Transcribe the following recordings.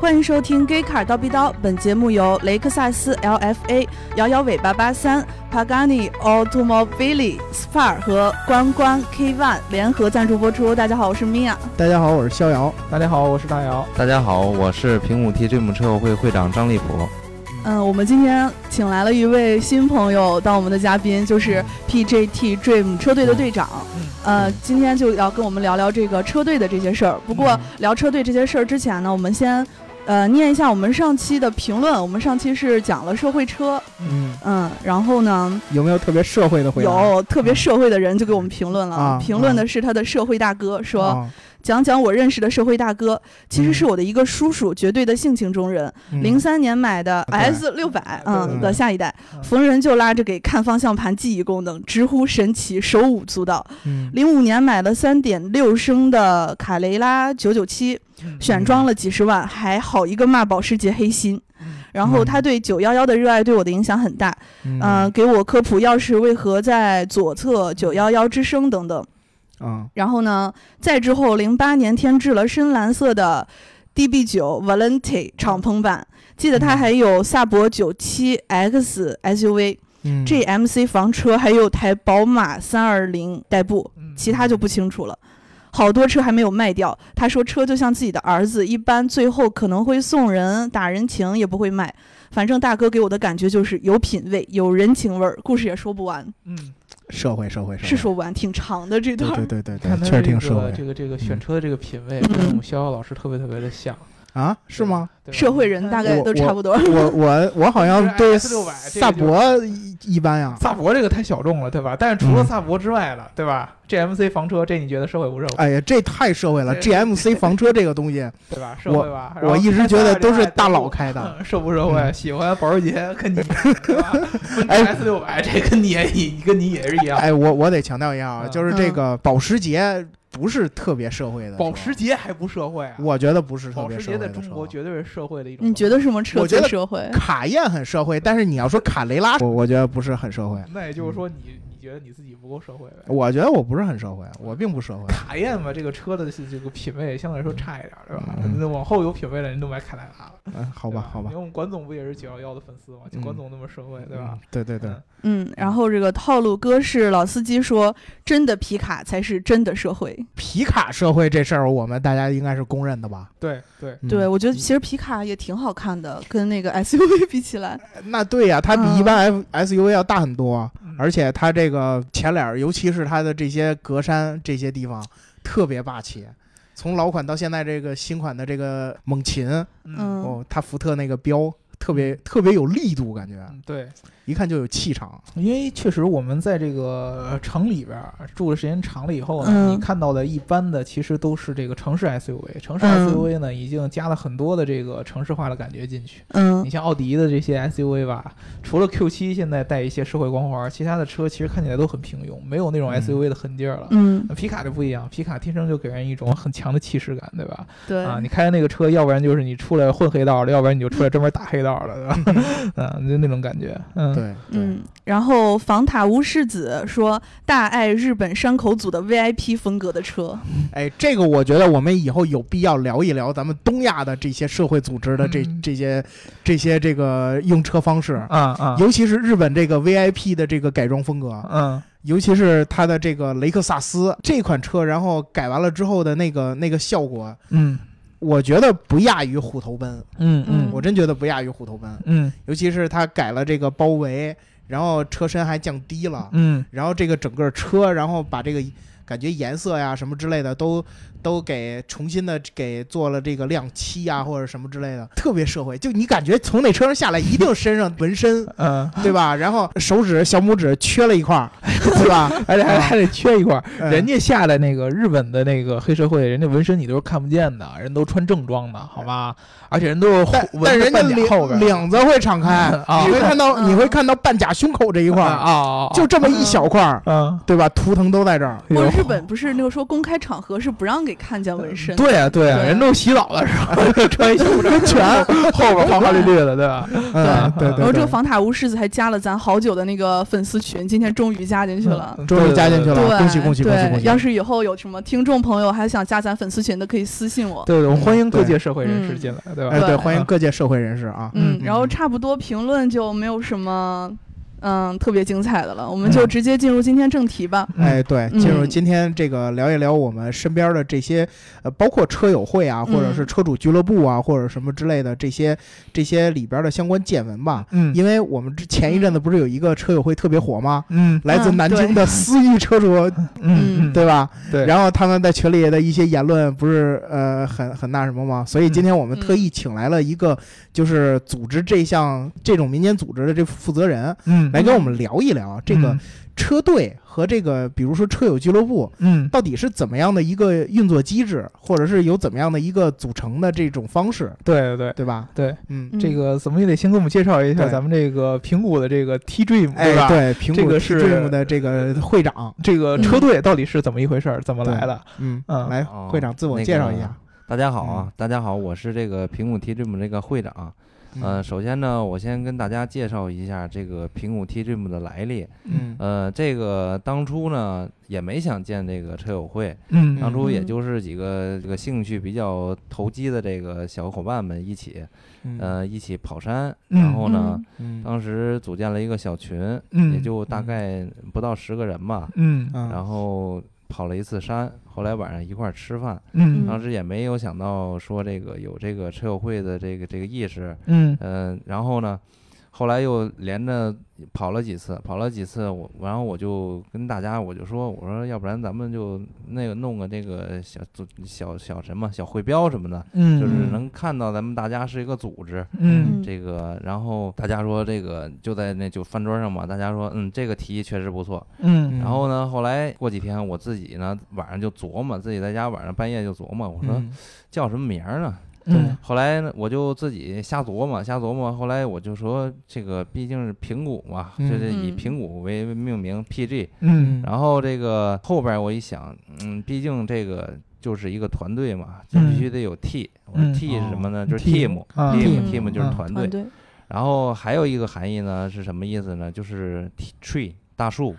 欢迎收听《Gay Car 刀逼刀》，本节目由雷克萨斯 LFA、摇摇尾巴八三、Pagani Automobili Spar 和关关 K One 联合赞助播出。大家好，我是 Mia。大家好，我是逍遥。大家好，我是大姚。大家好，我是平武 T Dream 车友会会长张立普。嗯，我们今天请来了一位新朋友当我们的嘉宾，就是 PJT Dream 车队的队长。呃，今天就要跟我们聊聊这个车队的这些事儿。不过聊车队这些事儿之前呢，我们先呃念一下我们上期的评论。我们上期是讲了社会车，嗯。嗯，然后呢，有没有特别社会的回答？有特别社会的人就给我们评论了，啊评论的是他的社会大哥说。啊。讲讲我认识的社会大哥，其实是我的一个叔叔，绝对的性情中人。嗯。零三年买的 S 六百，对。嗯。的下一代，嗯。逢人就拉着给看方向盘记忆功能，直呼神奇，手舞足蹈。嗯。零五年买了三点六升的卡雷拉九九七，选装了几十万，还好一个骂保时捷黑心。然后他对九幺幺的热爱对我的影响很大，嗯。嗯、给我科普钥匙为何在左侧九幺幺之声等等。啊。然后呢，再之后，零八年添置了深蓝色的 DB 九 Valente 敞篷版，记得它还有萨博九七 X SUV、嗯。GMC 房车，还有台宝马三二零代步，嗯。其他就不清楚了。好多车还没有卖掉，他说车就像自己的儿子，一般最后可能会送人打人情，也不会卖。反正大哥给我的感觉就是有品位、有人情味儿，故事也说不完，嗯，社会社会是说不完，挺长的这段。儿。对对对对，确实挺社会。这个这个选嗯车的这个品味，嗯。跟我们逍遥老师特别特别的像，啊？是吗？社会人大概都差不多。我我我好像对是 S600 这个萨博一一般呀。萨博这个太小众了，对吧？但是除了嗯萨博之外了，对吧？GMC 房车，这你觉得社会不社会？哎呀，这太社会了 GMC 房车这个东西，对吧？社会吧？我一直觉得都是大佬开开的。社不社会？嗯喜欢保时捷跟你 哎 S 六百这跟你也一跟你也是一样。哎，我我得强调一下啊，嗯就是这个保时捷不是特别社会的，保时捷还不社会啊？我觉得不是特别社会的保时捷在中国绝对是社会的一种。你觉得？什么车我觉得最社会？卡宴很社会，但是你要说卡雷拉，我我觉得不是很社会。那也就是说你，你觉得你自己不够社会呗？我觉得我不是很社会，我并不社会。卡宴嘛，这个车的这个品味相对来说差一点，对吧？嗯那往后有品味的人都买凯莱拉了，嗯，好吧，好吧因为。我们管总不也是九幺幺的粉丝吗？就嗯管总那么社会，对吧嗯？？对对对嗯，嗯，然后这个套路哥是老司机说，真的皮卡才是真的社会。皮卡社会这事儿，我们大家应该是公认的吧？对对，嗯对，我觉得其实皮卡也挺好看的，跟那个 SUV 比起来。那对呀，它比嗯一般 F SUV 要大很多，嗯而且它这个前脸儿，尤其是它的这些格栅这些地方，特别霸气。从老款到现在这个新款的这个猛禽，嗯嗯，哦，它福特那个标特别特别有力度，感觉嗯对，一看就有气场。因为确实我们在这个城里边儿住的时间长了以后呢，嗯你看到的一般的其实都是这个城市 SUV，城市嗯 SUV 呢已经加了很多的这个城市化的感觉进去。嗯你像奥迪的这些 SUV 吧，除了 Q7 现在带一些社会光环，其他的车其实看起来都很平庸，没有那种嗯 SUV 的痕劲儿了。嗯，皮卡就不一样，皮卡天生就给人一种很强的气势感，对吧？对啊，你开的那个车，要不然就是你出来混黑道了，要不然你就出来专门打黑道了，对吧？嗯，就那种感觉。嗯，对，对。嗯，然后房塔屋世子说大爱日本山口组的 VIP 风格的车。哎，这个我觉得我们以后有必要聊一聊咱们东亚的这些社会组织的这嗯。这些这些这个用车方式，啊啊，尤其是日本这个 VIP 的这个改装风格，嗯。尤其是它的这个雷克萨斯这款车，然后改完了之后的那个那个效果，嗯我觉得不亚于虎头奔，嗯嗯。我真觉得不亚于虎头奔，嗯。尤其是它改了这个包围，然后车身还降低了，嗯。然后这个整个车，然后把这个感觉颜色呀什么之类的都都给重新的给做了这个亮漆啊或者什么之类的，特别社会。就你感觉从那车上下来，一定身上纹身，嗯，对吧？然后手指小拇指缺了一块儿，对吧？而且还还得缺一块人家下来那个日本的那个黑社会，人家纹身你都是看不见的，人都穿正装的，好吧？而且人都是但人家领领子会敞开，啊 你会看到嗯你会看到半甲胸口这一块啊就这么一小块，嗯，对吧？图腾都在这儿。我日本不是那个说公开场合是不让给给看见纹身。对啊对啊，人都洗澡的时候穿一袖章，全后边花花绿绿的，对吧？嗯，对对对然后这个，防塔巫狮子还加了咱好久的那个粉丝群，今天终于加进去了。嗯终于加进去了对，恭喜恭喜恭喜对恭喜要是以后有什么听众朋友还想加咱粉丝群的，可以私信我。对对，我欢迎各界社会人士进来，对吧？哎，对，欢迎各界社会人士啊。嗯，嗯然后差不多评论就没有什么嗯特别精彩的了，我们就直接进入今天正题吧。嗯哎，对，进入嗯今天这个聊一聊我们身边的这些，呃，包括车友会啊，或者是嗯车主俱乐部啊，或者什么之类的这些这些里边的相关见闻吧。嗯因为我们之前一阵子不是有一个车友会特别火吗？嗯来自嗯南京的思域车主，嗯嗯，对吧？对，然后他们在群里的一些言论不是呃很很那什么吗？所以今天我们特意请来了一个就是组织这项这种民间组织的这负责人嗯来跟我们聊一聊这个嗯车队和这个比如说车友俱乐部嗯到底是怎么样的一个运作机制，或者是有怎么样的一个组成的这种方式，对对对对吧？对，嗯，嗯这个怎么也得先给我们介绍一下咱们这个苹果的这个 T Dream 对，吧？对，苹果这个 T 是 Dream 的这个会长，这个嗯车队到底是怎么一回事儿？怎么来的？嗯嗯来哦会长自我介绍一下。大家好啊，嗯大家好，我是这个苹果 T Dream 这个会长。呃，首先呢，我先跟大家介绍一下这个平谷 T Dream 的来历。嗯呃，这个当初呢也没想建这个车友会，嗯。当初也嗯。就是几个这个兴趣比较投机的这个小伙伴们一起，嗯。呃，一起跑山。嗯。然后呢，嗯。当时组建了一个小群，嗯也就大嗯。概不到十个人吧。嗯嗯。然后跑了一次山，后来晚上一块儿吃饭。嗯当时也没有想到说这个有这个车友会的这个这个意识，嗯呃、然后呢，后来又连着跑了几次，跑了几次，我然后我就跟大家我就说，我说要不然咱们就那个弄个这个小组小小什么小会标什么的，嗯，就是能看到咱们大家是一个组织。嗯这个，然后大家说这个就在那就饭桌上嘛，大家说嗯这个提议确实不错，嗯然后呢，后来过几天我自己呢晚上就琢磨，自己在家晚上半夜就琢磨，我说嗯叫什么名儿呢？嗯后来呢，我就自己瞎琢磨，瞎琢磨。后来我就说，这个毕竟是平谷嘛，嗯就是以嗯平谷为命名 PG。嗯然后这个后边我一想，嗯，毕竟这个就是一个团队嘛，就嗯必须得有 T。我说嗯 T 是什么呢？哦就是 team team。啊 team team team 就是啊团队团。队，然后还有一个含义呢是什么意思呢？就是 T- tree 大树。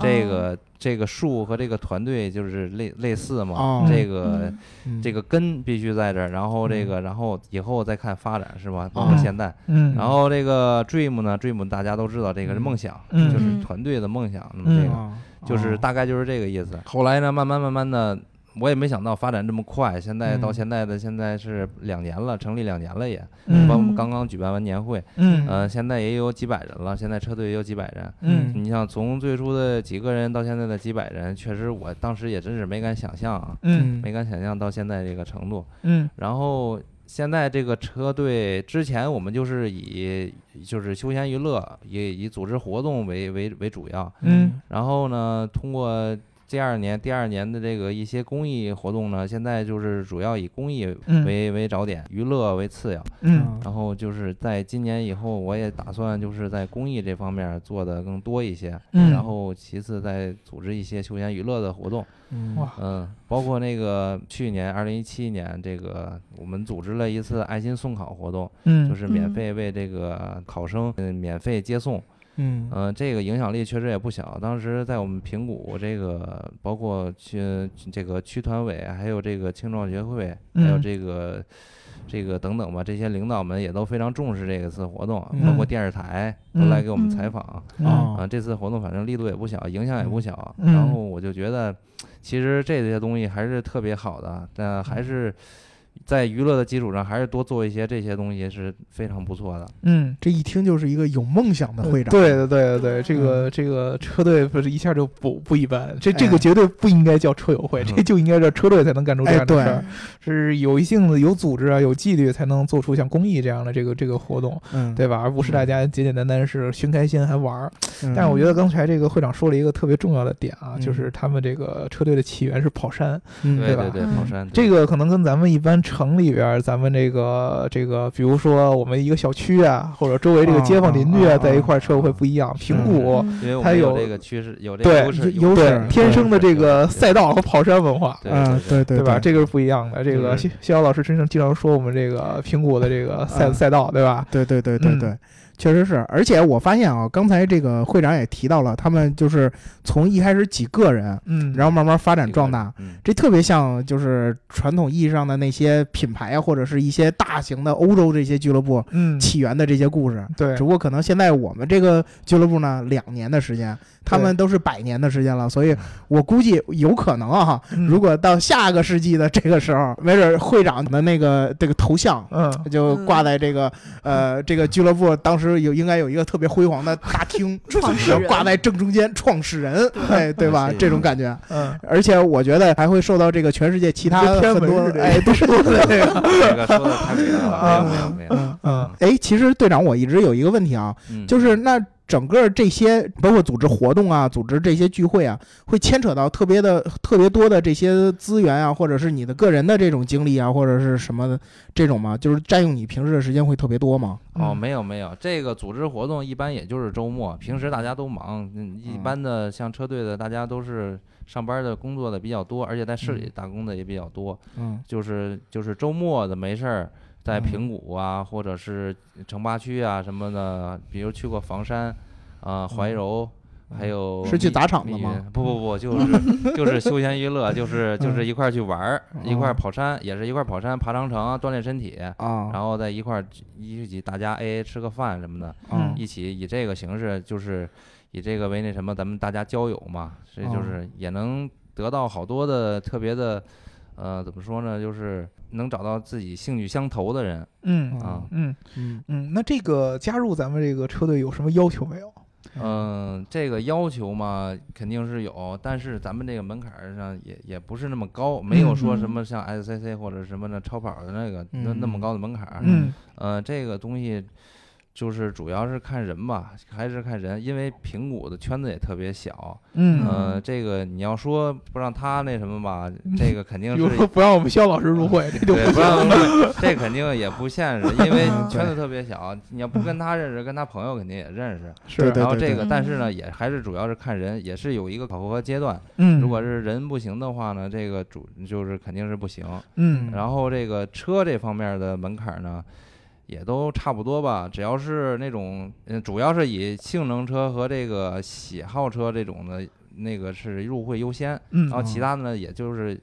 这个这个树和这个团队就是类类似嘛。哦这个这个根必须在这儿，然后这个，然后以后再看发展是吧？包括哦现在，嗯。然后这个 dream 呢，dream 大家都知道，这个是梦想，嗯。就是嗯团队的梦想。那么这个啊就是大概就是这个意思。后来呢，慢慢慢慢的，我也没想到发展这么快，现在到嗯现在的现在是两年了，成立两年了也，我们刚刚举办完年会，嗯呃，现在也有几百人了，现在车队也有几百人。嗯你像从最初的几个人到现在的几百人，确实我当时也真是没敢想象啊，嗯没敢想象到现在这个程度。嗯然后现在这个车队之前我们就是以就是休闲娱乐，以以组织活动为为为主要。嗯然后呢，通过第二年第二年的这个一些公益活动呢，现在就是主要以公益嗯为为找点，娱乐为次要。嗯然后就是在今年以后，我也打算就是在公益这方面做的更多一些。嗯然后其次再组织一些休闲娱乐的活动。嗯哇嗯，包括那个去年二零一七年，这个我们组织了一次爱心送考活动，嗯就是免嗯费为这个考生嗯免费接送。嗯嗯、这个影响力确实也不小。当时在我们平谷，这个包括区这个区团委，还有这个青壮学会，还有嗯这个。这个等等吧，这些领导们也都非常重视这个次活动，嗯包括电视台都来给我们嗯采访。啊啊，这次活动反正力度也不小，影响也不小。嗯然后我就觉得，其实这些东西还是特别好的，但还是在娱乐的基础上，还是多做一些这些东西是非常不错的。嗯。这一听就是一个有梦想的会长。对对对对，这个这个车队不是一下就不不一般，这这个哎绝对不应该叫车友会，这就应该叫车队才能干出这样的事儿，，是有一定的有组织啊，有纪律才能做出像公益这样的这个这个活动，嗯，对吧？而不是大家简简单单是寻开心还玩儿。嗯，但是我觉得刚才这个会长说了一个特别重要的点啊，嗯就是他们这个车队的起源是跑山，嗯对吧对跑山这个可能跟咱们一般城里边儿，咱们这个这个，比如说我们一个小区啊，或者周围这个街坊邻居啊在一块儿车会不一样。平谷它有这个趋势，有这对个优势，天生的这个赛道和跑山文化，嗯，对对吧？这个是不一样的。这个就是逍逍遥老师经常经常说我们这个平谷的这个赛嗯赛道，对吧？对对对对嗯对，确实是。而且我发现啊，刚才这个会长也提到了，他们就是从一开始几个人，嗯，然后慢慢发展壮大。嗯，这特别像就是传统意义上的那些品牌啊，或者是一些大型的欧洲这些俱乐部嗯，起源的这些故事。对只不过可能现在我们这个俱乐部呢，两年的时间，他们都是百年的时间了，所以我估计有可能啊，嗯。如果到下个世纪的这个时候，没准会长的那个这个头像。嗯。就挂在这个呃这个俱乐部，当时有应该有一个特别辉煌的大厅，创始人。然后挂在正中间，创始人，哎，对吧？这种感觉，嗯，而且我觉得还会受到这个全世界其他天很多 哎都是这个，这个说的太伟大啊了，没有没有没有，嗯嗯哎，其实队长，我一直有一个问题啊，嗯，就是那整个这些包括组织活动啊，组织这些聚会啊，会牵扯到特别的特别多的这些资源啊，或者是你的个人的这种经历啊，或者是什么的这种吗？就是占用你平时的时间会特别多吗？哦，嗯没有没有，这个组织活动一般也就是周末，平时大家都忙。嗯，一嗯般的像车队的，大家都是上班的、工作的比较多，而且在市里嗯打工的也比较多。嗯就是就是周末的没事儿，在嗯。平谷啊，或者是城八区啊什么的，比如去过房山，啊、怀柔。还有是去砸场子吗不不不，就是就是休闲娱乐，就是就是嗯一块儿去玩儿，一块跑山，也是一块儿跑山、爬长城，锻炼身体。啊，然后再一块儿一起大家 A A 吃个饭什么的，嗯一起以这个形式，就是以这个为那什么，咱们大家交友嘛，所以哦。就是也能得到好多的特别的，呃，怎么说呢，就是能找到自己兴趣相投的人嗯啊。嗯嗯嗯，那这个加入咱们这个车队有什么要求没有？嗯，这个要求嘛，肯定是有，但是咱们这个门槛儿上也也不是那么高，没有说嗯什么像 SCC 或者什么的超跑的那个那那么嗯高的门槛儿。嗯呃，这个东西就是主要是看人吧，还是看人，因为平谷的圈子也特别小。嗯，呃，这个你要说不让他那什么吧，这个肯定是比如说不让我们肖老师入会，这就对。这肯定也不现实，因为嗯圈子特别小，你要不跟他认识，跟他朋友肯定也认识。是，然后这个，但是呢，也还是主要是看人，也是有一个考核阶段。嗯，如果是人不行的话呢，这个主就是肯定是不行。嗯然后这个车这方面的门槛呢，也都差不多吧。只要是那种，嗯，主要是以性能车和这个喜好车这种的，那个是入会优先。嗯然后其他的呢，也就是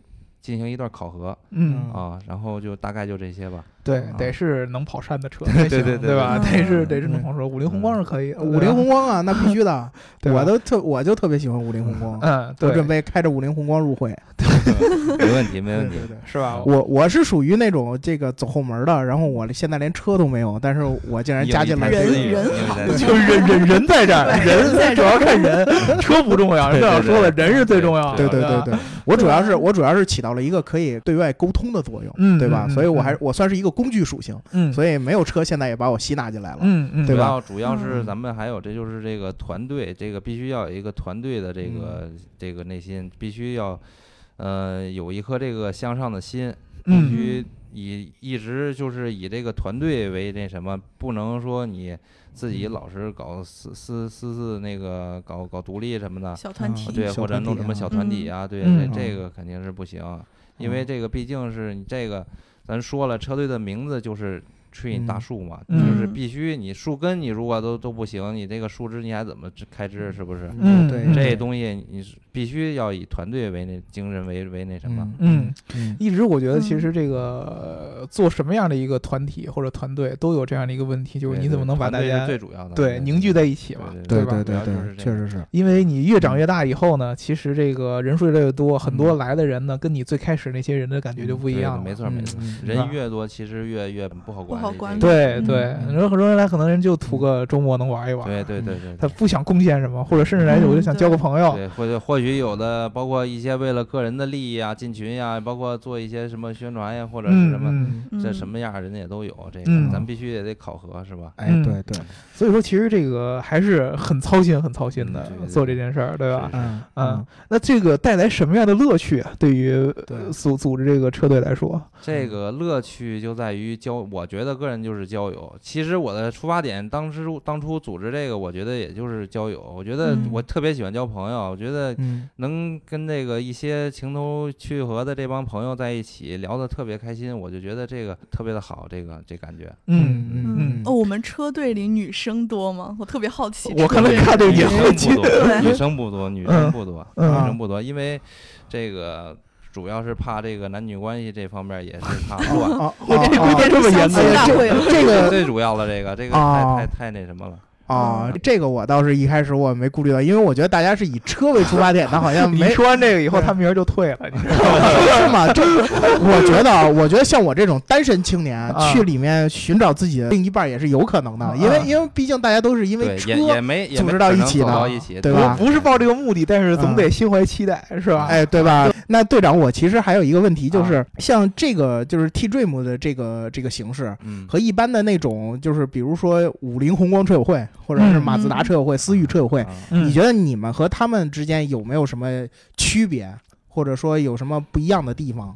进行一段考核嗯，啊，然后就大概就这些吧。对，啊得是能跑山的车 才行，对对对吧？对得是得是能跑车，五菱宏光是可以，五菱宏光啊，那必须的，对我都特我就特别喜欢五菱宏光，嗯，对我准，备开着五菱宏光入会，没问题，没问题对。对对是吧？我我是属于那种这个走后门的，然后我现在连车都没有，但是我竟然加进来人这个人就是人人人在这儿，人主要看人，车不重要。对这样对对说了，人是最重要的。对对对，对，我主要是我主要是起到了一个可以对外沟通的作用，嗯对吧？嗯所以我还嗯。我算是一个工具属性，嗯，所以没有车现在也把我吸纳进来了。嗯嗯，对吧？主要主要是嗯。咱们还有这就是这个团队，这个必须要有一个团队的这个这个内心，必须要呃有一颗这个向上的心，必嗯须以一直就是以这个团队为那什么，不能说你自己老是搞私私私自那个搞搞独立什么的，啊小团体，对，或者弄什么小团体啊，对，嗯这这个肯定是不行，因为嗯这个毕竟是你这个，咱说了，车队的名字就是。吹你大嗯树嘛，嗯就是必须你树根你如果都都不行，你这个树枝你还怎么支开枝是不是？嗯对这东西你是必须要以团队为那精神为为那什么，嗯。嗯一直我觉得，其嗯实这个呃做什么样的一个团体或者团队都有这样的一个问题，就是你怎么能把大家最主要的对凝聚在一起嘛？对吧对对对，主要就是这样确实是，因为你越长越大以后呢，其实这个人数越来越多，很多嗯来的人呢，跟你最开始那些人的感觉就不一样了。没错没错，人越多其实越越不好管对对，你说很多人来，可能人就图个周末能玩一玩，对对对对他不想贡献什么，或者甚至来嗯我就想交个朋友，对，或者或许有的包括一些为了个人的利益啊，进群呀，包括做一些什么宣传呀，或者是什么。这嗯。什么样人家也都有，这个嗯。咱必须也得考核，是吧？哎，嗯。对。对，所以说其实这个还是很操心、很操心的做这件事儿，对吧？嗯嗯，那这个带来什么样的乐趣啊？对于组组织这个车队来说，这个乐趣就在于交，我觉得个人就是交友。其实我的出发点，当时当初组织这个，我觉得也就是交友。我觉得嗯我特别喜欢交朋友，我觉得嗯能跟这个一些情投趣合的这帮朋友在一起聊得特别开心，我就觉得这个特别的好，这个这感觉。嗯嗯嗯哦，我们车队里女生多吗？我特别好奇。我可能看这个也好奇女生不多，对女生不多，女生不多，嗯女生不多，因为这个主要是怕这个男女关系这方面也是怕乱。哦 我这哦这这么严相亲格大会了。这个最主要的这个，这个哦太太太那什么了。啊嗯，这个我倒是一开始我没顾虑到，因为我觉得大家是以车为出发点的，好像 你没说完这个以后，他明儿就退了，你知道吗？是吗？这我觉得啊，我觉得像我这种单身青年啊去里面寻找自己的另一半也是有可能的，因为啊因为毕竟大家都是因为，车也也没也组织到一起的走到一起，对吧不是抱这个目的，但是总得心怀期待，是吧？哎，对吧？那队长，我其实还有一个问题，啊就是像这个就是 T Dream 的这个这个形式。嗯，和一般的那种，就是比如说五菱宏光车友会，或者是马自达车友会、思域车友会，你觉得你们和他们之间有没有什么区别，或者说有什么不一样的地方？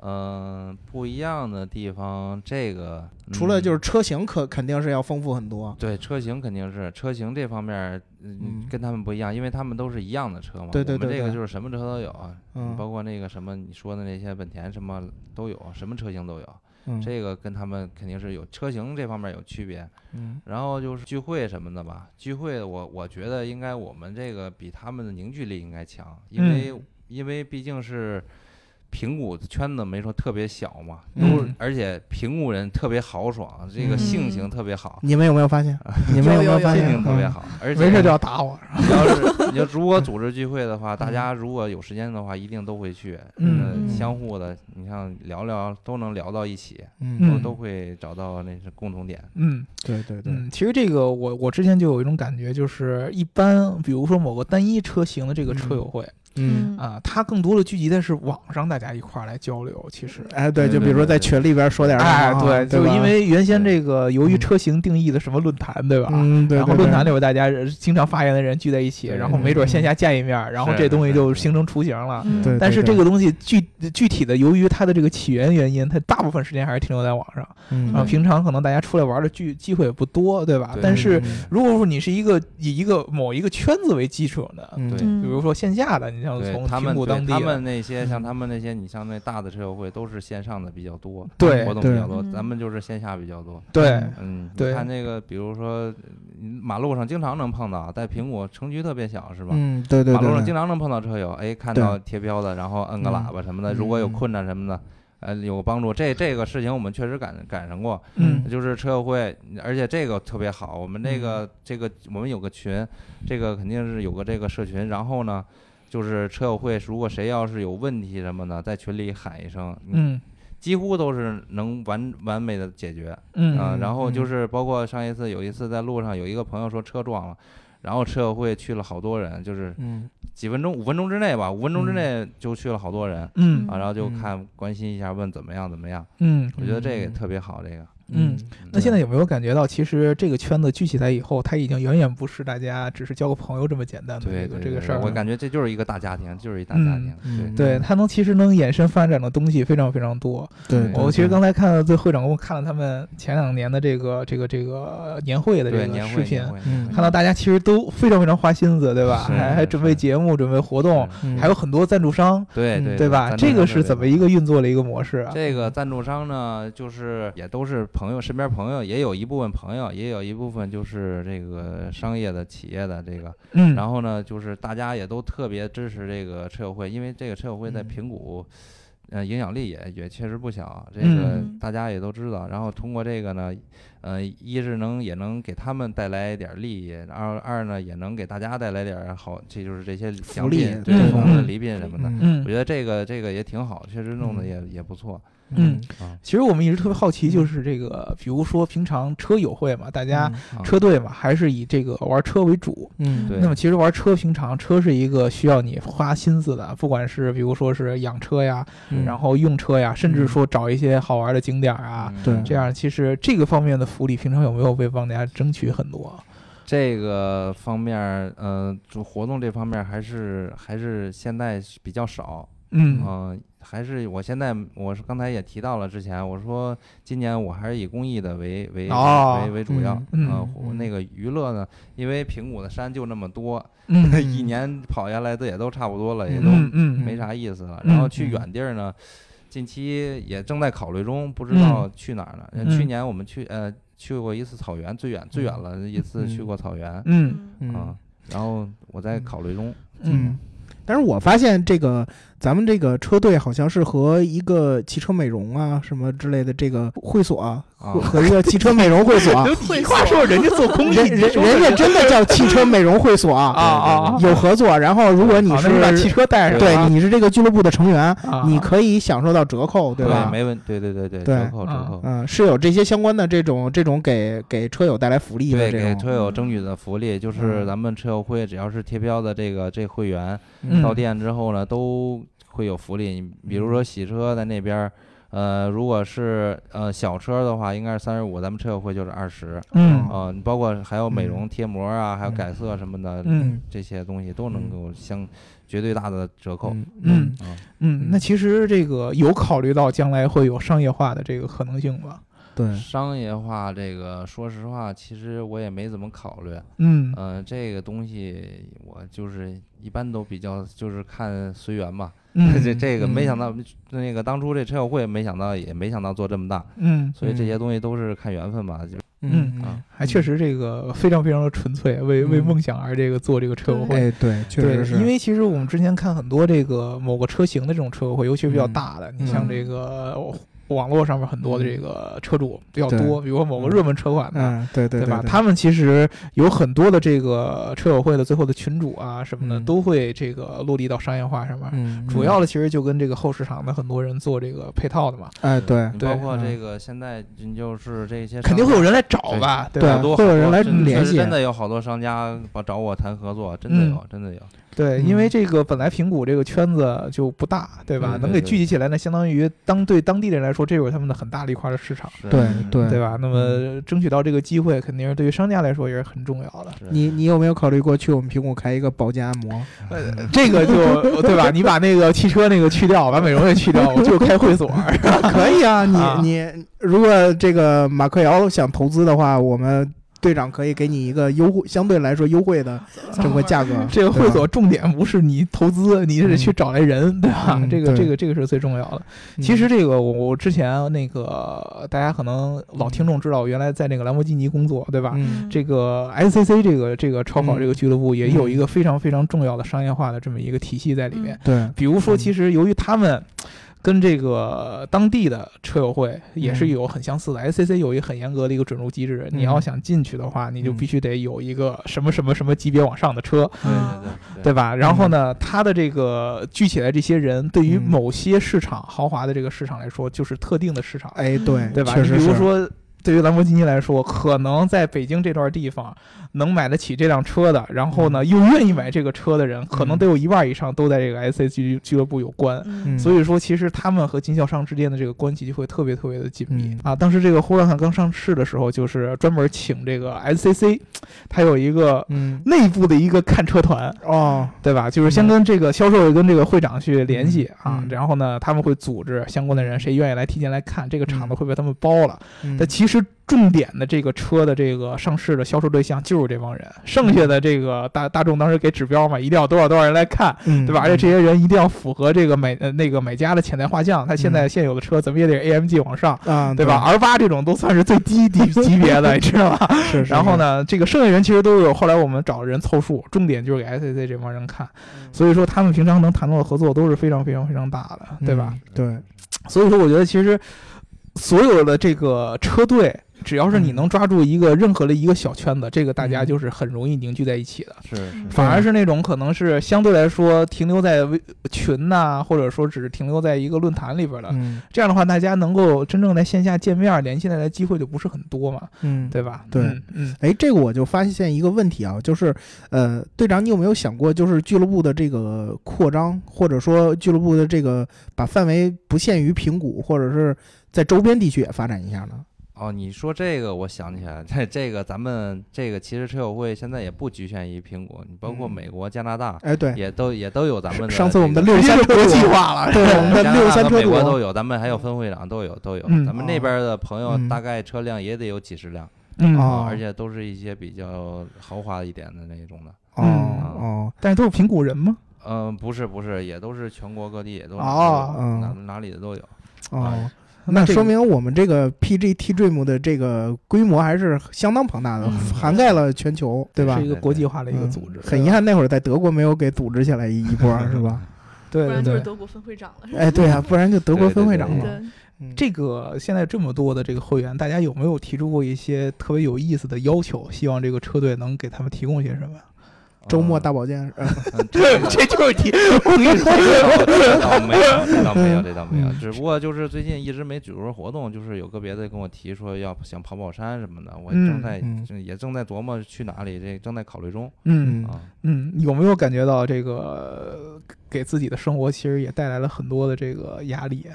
嗯，不一样的地方，这个嗯除了就是车型可肯定是要丰富很多。对车型肯定是车型这方面儿，嗯嗯，跟他们不一样，因为他们都是一样的车嘛。对对我们这个对对就是什么车都有啊，嗯包括那个什么你说的那些本田什么都有，什么车型都有。嗯，这个跟他们肯定是有车型这方面有区别。嗯。然后就是聚会什么的吧，聚会我我觉得应该我们这个比他们的凝聚力应该强，因为、嗯因为毕竟是平谷圈子没说特别小嘛，都而且平谷人特别豪爽，这个嗯性情特别好，你们有没有发现？你们有没有有发现？性情特别嗯好，而且没事就要打我，你要是你要如果组织聚会的话，大家如果有时间的话，一定都会去，嗯相互的，你像聊聊都能聊到一起，都都会找到那是共同点。嗯。对对对，嗯，其实这个我我之前就有一种感觉，就是一般，比如说某个单一车型的这个车友会嗯，啊，它更多的聚集的是网上大家一块儿来交流。其实，哎，对，就比如说在群里边说点什么哎，啊，对，就因为原先这个由于嗯车型定义的什么论坛，对吧？嗯，对，然后论坛里边大家经常发言的人聚在一起，然后没准线下见一面，然后这东西就形成雏形了。嗯对但是这个东西具具体的，由于它的这个起源原因，它大部分时间还是停留在网上。嗯然后平常可能大家出来玩的聚机会也不多，对吧？对但是嗯如果说你是一个以一个某一个圈子为基础的，嗯对嗯比如说线下的，你像他们他们那些像嗯他们那些，你像那大的车友会都是线上的比较多，对对活动比较多，嗯咱们就是线下比较多。对嗯嗯，对你看那个，比如说嗯马路上经常能碰到，在苹果城区特别小是吧？嗯，对对马路上经常能碰到车友，哎，看到贴标的，然后摁个喇叭什么的，嗯如果有困难什么的，呃，有帮助。这这个事情我们确实赶赶上过，嗯就是车友会，而且这个特别好。我们那个、这个我们有个群，这个肯定是有个这个社群。然后呢，就是车友会，如果谁要是有问题什么的，在群里喊一声，嗯几乎都是能完完美的解决。嗯啊、嗯然后就嗯是包括上一次有一次在路上有一个朋友说车撞了，然后车友会去了好多人，就是嗯几分钟五分钟之内吧，五分钟之嗯内就去了好多人、嗯啊，然后就嗯看关心一下，问怎么样怎么样。嗯。我觉得这个嗯特别好，这个。嗯那现在有没有感觉到，其实这个圈子聚起来以后，它已经远远不是大家只是交个朋友这么简单的这个对对对这个事儿了？我感觉这就是一个大家庭，就是一大家嗯庭。嗯对它能其实能衍生发展的东西非常非常多。对，我其实刚才看到，这会长给我看了他们前两年的这个这个这个年会的这对个视频看到大家其实都非常非常花心思，对吧？还还准备节目，准备活动，嗯还有很多赞助商，嗯对对对吧？这个是怎么一个运作的一个模式啊？这个赞助商呢，就是也都是朋友，身边朋友也有一部分朋友，也有一部分就是这个商业的企业的这个。嗯，然后呢，就是大家也都特别支持这个车友会，因为这个车友会在嗯平谷，呃，影响力也也确实不小，这嗯个大家也都知道。然后通过这个呢，呃，一是能也能给他们带来点儿利益，二二呢也能给大家带来点儿好，这就是这些奖利品，对礼品什么的。嗯嗯我觉得这个这个也挺好，确实弄得也也不错嗯，啊。其实我们一直特别好奇，就是这个，比如说平常车友会嘛，大家啊车队嘛，还是以这个玩车为主。嗯对那么其实玩车，平常车是一个需要你花心思的，不管是比如说是养车呀，嗯然后用车呀，甚至说找一些好玩的景点啊，嗯对这样其实这个方面的福利，平常有没有为帮大家争取很多？这个方面儿，呃，就活动这方面儿还是还是现在是比较少，嗯。嗯、还是我现在我是刚才也提到了，之前我说今年我还是以公益的为为、哦为为主要，嗯呃嗯那个娱乐呢，因为平谷的山就那么多，嗯一年跑下来的也都差不多了，也都嗯嗯没啥意思了。嗯然后去嗯。远地儿呢，近期也正在考虑中，不知道去哪儿呢。嗯去年我们去呃去过一次草原，最远最远了一次去过草原，嗯嗯啊，然后我在考虑中。嗯但是我发现这个咱们这个车队好像是和一个汽车美容啊什么之类的这个会所和和一个汽车美容会所啊，你话说人家做公益，人人人家真的叫汽车美容会所啊 啊！有合作。然后如果你是把汽是车带上，对你是这个俱乐部的成员，啊你可以享受到折扣，对吧？没问，对对对对，对折扣折啊扣。嗯，是有这些相关的这种这种给给车友带来福利的对，这种。给车友争取的福利就是嗯咱们车友会只要是贴标的这个这会员，嗯到店之后呢，都会有福利。你比如说洗车在那边儿，呃，如果是呃小车的话，应该是三十五，咱们车友会就是二十。嗯啊，你包括还有美嗯容贴膜啊，还有嗯改色什么的，嗯这些东西都能够相绝对大的折扣。嗯嗯啊，嗯，那其实这个有考虑到将来会有商业化的这个可能性吧？对，商业化这个，说实话，其实我也没怎么考虑。嗯嗯，这个东西我就是一般都比较就是看随缘吧。嗯。这这个没想嗯。到，那个当初这车友会没想到，也没想到做这么大，嗯所以这嗯。些东西都是看缘分吧。就嗯啊还确实这个非常非常的纯粹，为为嗯。梦想而这个做这个车友会。哎，对，确实，是，因为其实我们之前看很多这个某个车型的这种车友会，尤其是比较嗯。大的，你像嗯这个网络上面很多的这个车主比较对多，比如说某个热门车款的。嗯，对对对吧？对他们其实有很多的这个车友会的最后的群主啊什么的，嗯都会这个落地到商业化上面。嗯，主要的其实就跟这个后市场的很多人做这个配套的嘛，哎，对对包括嗯这个现在你就是这些肯定会有人来找吧，对吧？多会有人来联系真真的有好多商家把找我谈合作，真的嗯有，真的有。对，嗯因为这个本来平谷这个圈子就不大，对吧？能给聚集起来，那相当于当对当地人来说，这有他们的很大的一块的市场，对嗯对对吧？那么争取到这个机会，肯定是对于商家来说也是很重要的。你你有没有考虑过去我们苹果开一个保健按摩？呃，这个就对吧？你把那个汽车那个去掉，把美容也去掉，我就开会所。可以啊，啊你你如果这个马克瑶想投资的话，我们队长可以给你一个优惠，相对来说优惠的 这么个价格。这个会所重点不是你投资，你是去找来人，对吧？嗯 这个这个这个是最重要的。嗯其实这个我我之前那个大家可能老听众知道，我原来在那个兰博基尼工作，对吧？嗯这个 SCC 这个这个超跑嗯这个俱乐部也有一个非常非常重要的商业化的这么一个体系在里面。对，比如说，嗯其实由于他们跟这个当地的车友会也是嗯有很相似的，SCC 有一个很严格的一个准入机制，你要想进去的话，你就嗯。必须得有一个什么什么什么级别往上的车。对啊对对。对吧？然后呢，它的这个聚起来这些人，对于嗯。某些市场豪华的这个市场来说，就是特定的市场，哎，对，对吧？比如，说，对于兰博基尼来说，可能在北京这段地方能买得起这辆车的，然后呢又愿意买这个车的人，可能嗯得有一半以上都在这个 S A 俱俱乐部有关。嗯所以说，其实他们和经销商之间的这个关系就会特别特别的紧密、嗯啊。当时这个呼兰汉刚上市的时候，就是专门请这个 SCC，它有一个嗯，内部的一个看车团，哦，对吧？就是先跟这个销售跟这个会长去联系啊，然后呢，他们会组织相关的人，谁愿意来提前来看，这个厂子嗯会被他们包了。嗯但其实重点的这个车的这个上市的销售对象就是这帮人，剩下的这个大大众当时给指标嘛，一定要多少多少人来看。嗯对吧？而且这些人一定要符合这个买呃那个买家的潜在画像，他现在现有的车怎么也得 AMG 往上，啊，对吧？R 八这种都算是最低级级别的，你知道吧？是，是然后？呢，这个剩下人其实都有后来我们找人凑数，重点就是给 SCC 这帮人看，所以说他们平常能谈到的合作都是非常非常非常大的，对吧？？嗯对，所以说我觉得其实所有的这个车队只要是你嗯能抓住一个任何的一个小圈子，这个大家嗯就是很容易凝聚在一起的。是是反而是那种可能是相对来说停留在微群呐、或者说只是停留在一个论坛里边的，嗯这样的话，大家能够真正在线下见面联系起来的机会就不是很多嘛，嗯，对吧？对嗯嗯哎，这个我就发现一个问题啊，就是，呃，队长，你有没有想过，就是俱乐部的这个扩张，或者说俱乐部的这个把范围不限于平谷，或者是在周边地区也发展一下呢？哦，你说这个，我想起来，这这个咱们这个其实车友会现在也不局限于苹果，你包括嗯美国、加拿大哎，对，也都也都有咱们的、上次我们的这个六三车国际化了，对，我们的六三车主美国都有，咱们还有分会长都有都有，嗯咱们那边的朋友嗯大概车辆也得有几十辆，嗯而且都是一些比较豪华一点的那种的。哦嗯哦，但是都是平谷人吗？嗯，不是不是，也都是全国各地也都有哦哪嗯哪里的都有。哦啊，那说明我们这个 PGT Dream 的这个规模还是相当庞大的，嗯涵盖了全球，对吧是一？个国际化的一个嗯组织，很遗憾，那会儿在德国没有给组织起来一一波，是吧？对对不然就是对。德国分会长了。哎，对啊，不然就德国对对对对分会长了。对，嗯这个现在这么多的这个会员，大家有没有提出过一些特别有意思的要求？希望这个车队能给他们提供些什么？周末大保健，呃 嗯 这这就是提，我跟你说，这倒没有，这倒没有，这倒没有。嗯只不过就是最近一直没组织活动，就是有个别的跟我提说要想跑跑山什么的，我嗯正在嗯也正在琢磨去哪里，这正在考虑中嗯啊。嗯，有没有感觉到这个给自己的生活其实也带来了很多的这个压力？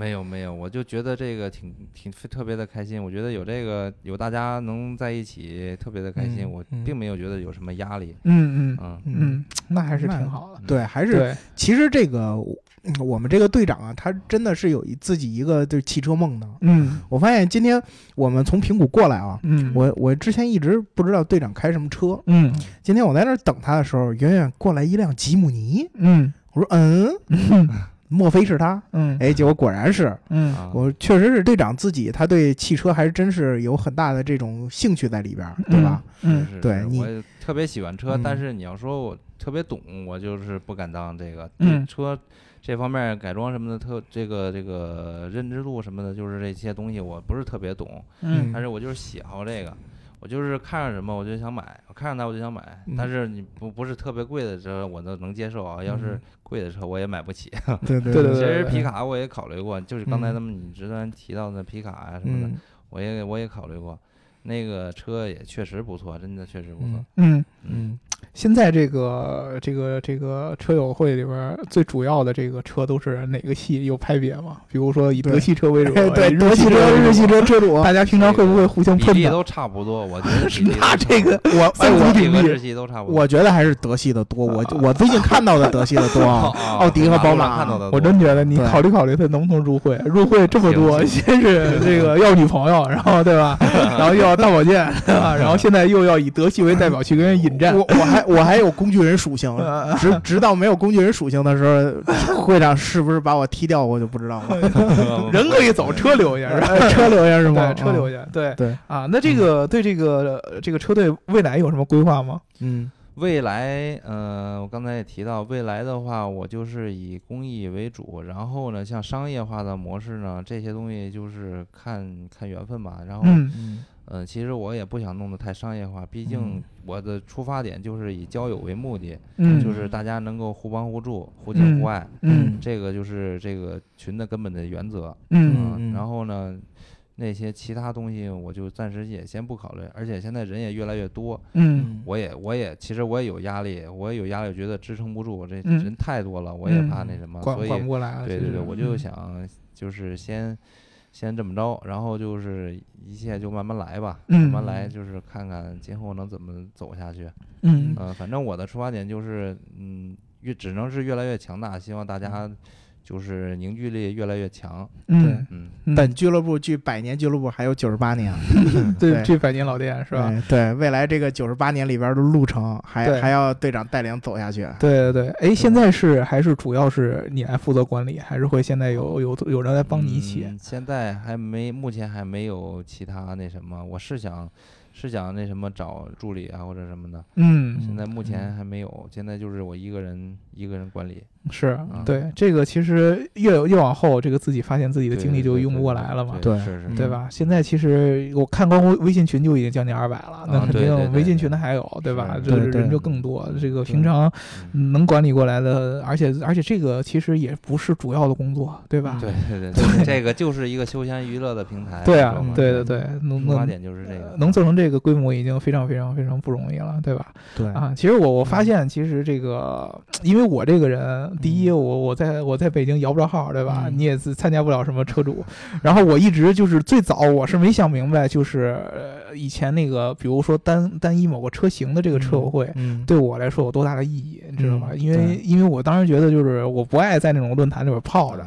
没有没有，我就觉得这个挺挺特别的开心。我觉得有这个有大家能在一起，特别的开心。我并没有觉得有什么压力。嗯嗯嗯，嗯，那还是挺好的。对，还是对，其实这个嗯我们这个队长啊，他真的是有一自己一个就是汽车梦的。嗯我发现今天我们从平谷过来啊，嗯，我我之前一直不知道队长开什么车，嗯今天我在那儿等他的时候，远远过来一辆吉姆尼，嗯我说嗯，莫非是他？嗯哎，结果果然是。嗯啊我确实是队长自己，他对汽车还是真是有很大的这种兴趣在里边儿，对吧？嗯是是对我特别喜欢车，嗯但是你要说我特别懂，我就是不敢当这个。嗯车这方面改装什么的，特这个这个认知度什么的，就是这些东西我不是特别懂，嗯但是我就是喜好这个。我就是看上什么我就想买，我看上它我就想买，嗯。但是你不不是特别贵的车我都能接受啊，要是嗯。贵的车我也买不起。对对对对其实皮卡我也考虑过，就是刚才嗯。咱们你之前提到的皮卡啊什么的，嗯。我也我也考虑过，那个车也确实不错，真的确实不错。嗯。嗯，嗯现在这个这个这个车友会里边最主要的这个车都是哪个系有派别吗？比如说以德系车为主，哎 对，以德系车、日系车车主，大家平常会不会互相喷的？比例都差不多，我觉得比例都差那这个我哎三我足鼎立比和日系都差不多。我觉得还是德系的多，我我最近看到的德系的多奥迪和宝马我真觉得你考虑考虑他能不能入会。入会这么多，先是这个要女朋友，然后对吧？然后又要大保健，对吧？然后现在又要以德系为代表去跟人引战。我我还 我还有工具人属性，呃 直直到没有工具人属性的时候，会长是不是把我踢掉，我就不知道了。人可以走，车留下是吧？呃车留下是吗？对，车留下。对对，啊，那这个对这个呃这个车队未来有什么规划吗？嗯未来，呃，我刚才也提到，未来的话，我就是以公益为主，然后呢，像商业化的模式呢，这些东西就是看看缘分吧。然后，嗯嗯呃，其实我也不想弄得太商业化，毕竟嗯我的出发点就是以交友为目的，嗯，就是大家能够互帮互助、互敬互爱，嗯这个就是这个群的根本的原则。嗯然后呢，那些其他东西我就暂时也先不考虑，而且现在人也越来越多，嗯我也我也其实我也有压力，我也有压力，觉得支撑不住，这嗯人太多了，我也怕那什么，管所以管不过来了。对对对，我就嗯想就是先先这么着，然后就是一切就慢慢来吧，嗯慢慢来，就是看看今后能怎么走下去。嗯嗯、反正我的出发点就是，嗯，越只能是越来越强大，希望大家就是凝聚力越来越强。嗯嗯，嗯本俱乐部距百年俱乐部还有九十八年，对对这百年老店是吧？对对，未来这个九十八年里边的路程还还要队长带领走下去。对对对，哎，现在是还是主要是你来负责管理，还是会现在有有有人来帮你一起？嗯现在还没，目前还没有其他那什么，我是想是想那什么找助理啊或者什么的，嗯，现在目前还没有，现在就是我一个人一个人管理。是嗯对这个，其实越越往后，这个自己发现自己的精力就用不过来了嘛。对是是嗯对吧？现在其实我看光微微信群就已经将近二百了，那啊肯定微信群的还有，对吧？是这人就更多。这个平常嗯能管理过来的，而且而且这个其实也不是主要的工作，对吧？对对对 对，这个就是一个休闲娱乐的平台。对啊对对对，能能出发点就是这个。能做成这个规模已经非常非常非常不容易了，对吧？对啊，其实我我发现，其实这个，因为我这个人，第一，嗯我我在我在北京摇不着号，对吧？嗯你也是参加不了什么车主，然后我一直就是最早我是没想明白，就是呃以前那个，比如说单单一某个车型的这个车友会。嗯，对我来说有多大的意义，你知道吧？嗯因为因为我当时觉得就是我不爱在那种论坛里边泡着，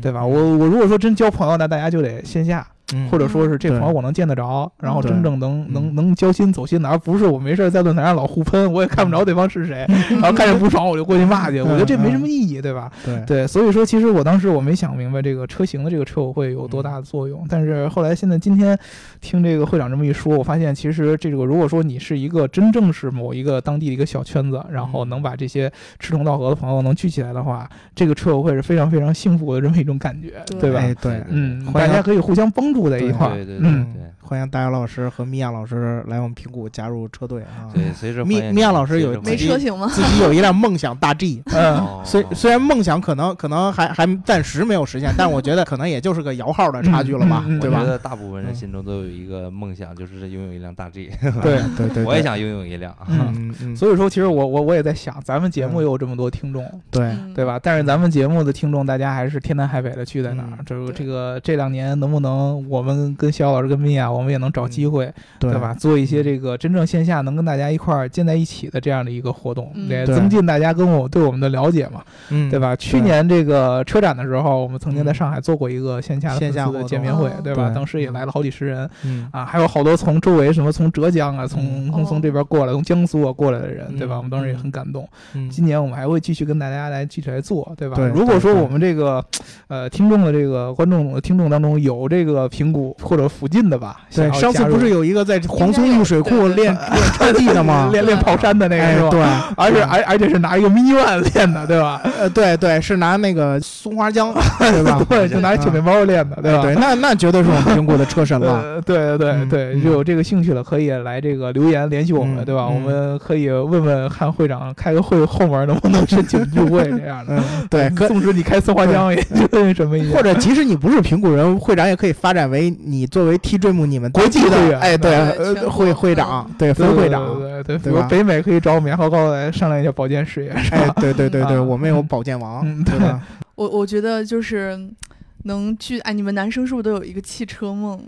对吧？我我如果说真交朋友，那大家就得线下，嗯。或者说是这对。朋友我能见得着，然后真正能能嗯。能交心走心的，而不是我没事在论坛上老互喷，我也看不着对方是谁，然后看着不爽我就过去骂去，我觉得这没什么意义，对吧？对。对，所以说其实我当时我没想明白这个车型的这个车友会有多大的作用，但是后来现在今天听这个会长这么一说，我发现其实这个如果说你是一个真正是某一个当地的一个小圈子，然后能把这些志同道合的朋友能聚起来的话，这个车友会是非常非常幸福的这么一种感觉，对。对吧？哎对。嗯，大家可以互相帮助在一块儿对，对对嗯，对欢迎大姚老师和米娅老师来我们平谷加入车队啊。对，随时米米娅老师有没车型吗？自己有一辆梦想大 G，嗯，哦虽虽然梦想可能可能还还暂时没有实现，但我觉得可能也就是个摇号的差距了吧对吧？我觉得大部分人嗯心中都有一个梦想，就是拥有一辆大 G。对。对对，我也想拥有一辆啊。嗯嗯嗯，所以说，其实我我我也在想，咱们节目嗯有这么多听众，对，嗯对吧？但是咱们节目的听众，大家还是天南海北的聚在哪儿嗯？这个这个这两年能不能我们跟肖老师跟米娅，我们也能找机会，对对吧？？做一些这个真正线下能跟大家一块儿建在一起的这样的一个活动，对增进大家跟我对我们的了解嘛，嗯，对吧？去年这个车展的时候，我们曾经在嗯上海做过一个线下线下的见面会哦，对吧？当时也来了好几十人嗯，啊，还有好多从周围什么从浙江啊，从嗯从从这边过来，从江苏啊过来的人，对吧？嗯我们当时也很感动。嗯今年我们还会继续跟大家来继续来做，对吧？对如果说我们这个呃听众的这个观众听众当中有这个平谷或者附近的吧，对，上次不是有一个在黄松玉水库练 练车技的吗？练练跑山的那个是吧？哎对，而且而而且是拿一个 mini one 练的，对吧？呃，对对，是拿那个松花江，对吧？对，就拿小面包练的，对吧？对，那那绝对是我们平谷的车神了。对，对对嗯对，有这个兴趣了，可以来这个留言联系我们，嗯对吧？嗯我们可以问问汉会长开个会后门能不能申请入会这样的。嗯，对，可纵使你开松花江，也就那什么一样或者即使你不是平谷人，会长也可以发展为你作为 T Dream 你们国际的哎，对，会会长，对，对分会长，对对对，北美可以找我们杨浩高来商量一下保健事业，是哎吧？，对对对对，啊我们有保健王，嗯对吧？我我觉得就是能去，哎，你们男生是不是都有一个汽车梦？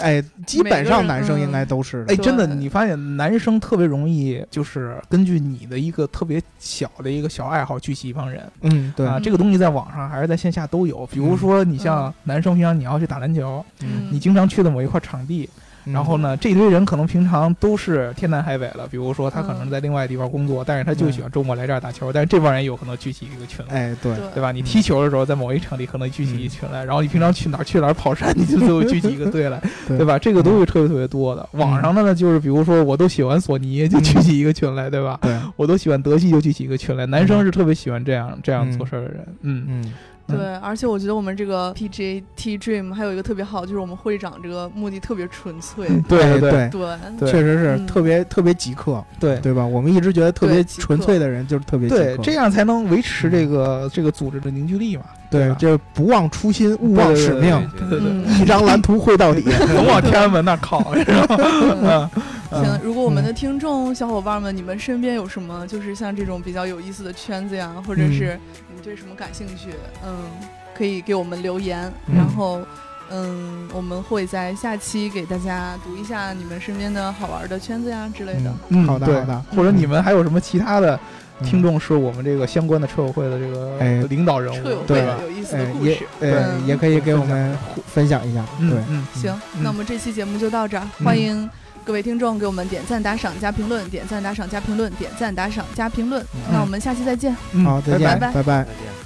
哎，基本上男生应该都是的。哎，真的，你发现男生特别容易，就是根据你的一个特别小的一个小爱好聚集一帮人。嗯，对，啊。这个东西在网上还是在线下都有。比如说，你像嗯男生平常你要去打篮球，嗯。你经常去的某一块场地，嗯然后呢，这堆人可能平常都是天南海北了。比如说，他可能嗯在另外地方工作，但是他就喜欢周末来这儿打球。但是这帮人有可能聚起一个群来。哎，对，吧？你踢球的时候，在某一场地可能聚起一群来，然后你平常去哪儿去哪儿跑山，你就最后聚起一个队来，对对吧？这个都是特别特别多的。网上的呢，就是比如说我都喜欢索尼，就聚起一个群来，对吧？对，我都喜欢德系，就聚起一个群来。男生是特别喜欢这样这样嗯做事儿的人，嗯，嗯，嗯对，而且我觉得我们这个 PJ T Dream 还有一个特别好，就是我们会长这个目的特别纯粹。对对哎对，对，确实是嗯。特别特别极客，对。对吧？我们一直觉得特别纯粹的人就是特别极对，客这样才能维持这个这个组织的凝聚力嘛。吧，对就不忘初心，勿忘使命，对对一张蓝图绘到底。总往天安门那儿靠，行，如果我们的听众小伙伴们，你们身边有什么就是像这种比较有意思的圈子呀，或者嗯。是你们对什么感兴趣，嗯，可以给我们留言，嗯。然后。嗯，我们会在下期给大家读一下你们身边的好玩的圈子呀之类的。嗯好的好的。或者你们还有什么其他的听嗯众是我们这个相关的车友会的这个哎。领导人物，车友会对有意思的哎也故事。呃嗯。也可以给我们互分享一下，对，嗯嗯，行，嗯。那我们这期节目就到这儿，嗯。欢迎各位听众给我们点赞、打赏、加评论，点赞、打赏、加评论，点赞、打赏、加评论。嗯。那我们下期再见。嗯。好，再拜拜见，拜。拜拜。再见。